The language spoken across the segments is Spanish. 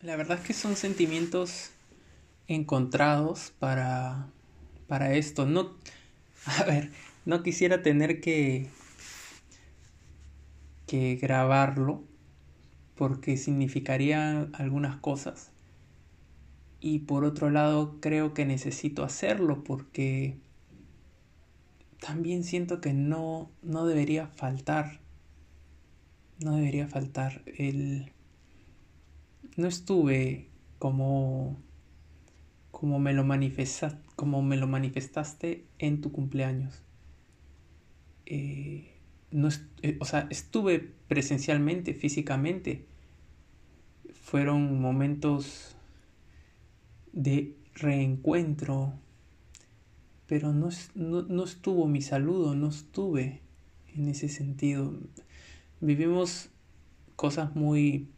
La verdad es que son sentimientos encontrados para, para esto. No, a ver, no quisiera tener que, que grabarlo porque significaría algunas cosas. Y por otro lado, creo que necesito hacerlo porque también siento que no, no debería faltar. No debería faltar el... No estuve como como me lo como me lo manifestaste en tu cumpleaños. Eh, no, eh, o sea, estuve presencialmente, físicamente. Fueron momentos de reencuentro, pero no, no, estuvo mi saludo, no estuve en ese sentido. Vivimos cosas muy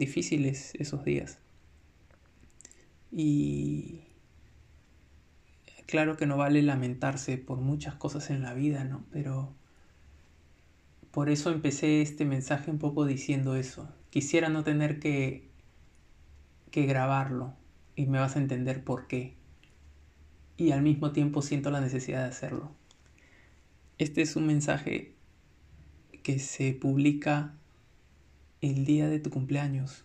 difíciles esos días. Y claro que no vale lamentarse por muchas cosas en la vida, ¿no? Pero por eso empecé este mensaje un poco diciendo eso. Quisiera no tener que, que grabarlo y me vas a entender por qué. Y al mismo tiempo siento la necesidad de hacerlo. Este es un mensaje que se publica el día de tu cumpleaños.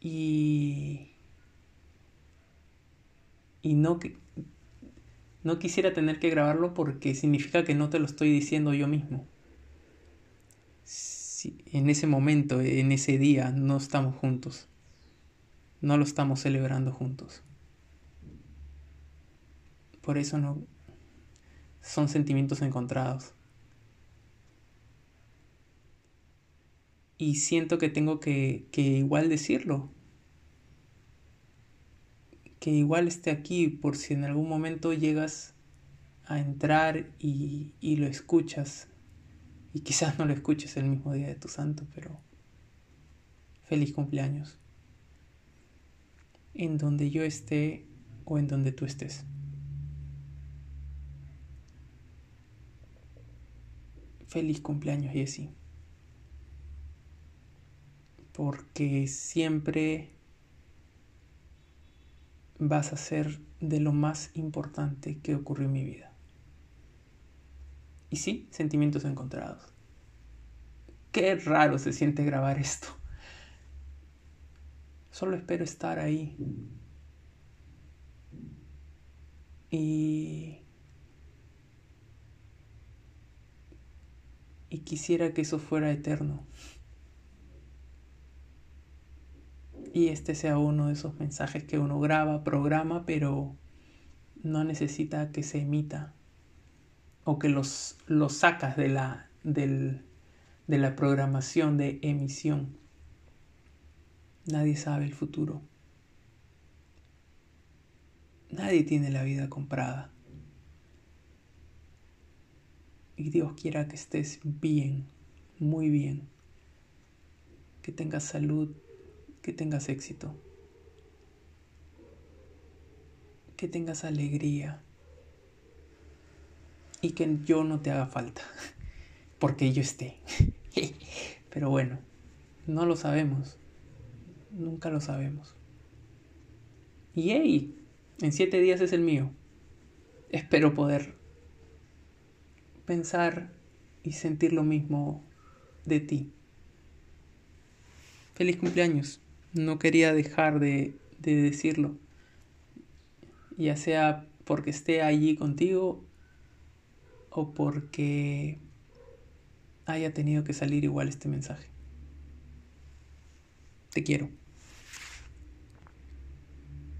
Y, y no, no quisiera tener que grabarlo porque significa que no te lo estoy diciendo yo mismo. Si en ese momento, en ese día, no estamos juntos. No lo estamos celebrando juntos. Por eso no son sentimientos encontrados. Y siento que tengo que, que igual decirlo que igual esté aquí por si en algún momento llegas a entrar y, y lo escuchas. Y quizás no lo escuches el mismo día de tu santo, pero feliz cumpleaños. En donde yo esté o en donde tú estés. Feliz cumpleaños, Jessie. Porque siempre vas a ser de lo más importante que ocurrió en mi vida. Y sí, sentimientos encontrados. Qué raro se siente grabar esto. Solo espero estar ahí. Y... Y quisiera que eso fuera eterno. Y este sea uno de esos mensajes que uno graba, programa, pero no necesita que se emita o que los, los sacas de la, de la programación de emisión. Nadie sabe el futuro. Nadie tiene la vida comprada. Y Dios quiera que estés bien, muy bien, que tengas salud, que tengas éxito, que tengas alegría y que yo no te haga falta, porque yo esté. Pero bueno, no lo sabemos, nunca lo sabemos. Y hey, en siete días es el mío. Espero poder pensar y sentir lo mismo de ti. Feliz cumpleaños no quería dejar de, de decirlo, ya sea porque esté allí contigo o porque haya tenido que salir igual este mensaje. Te quiero.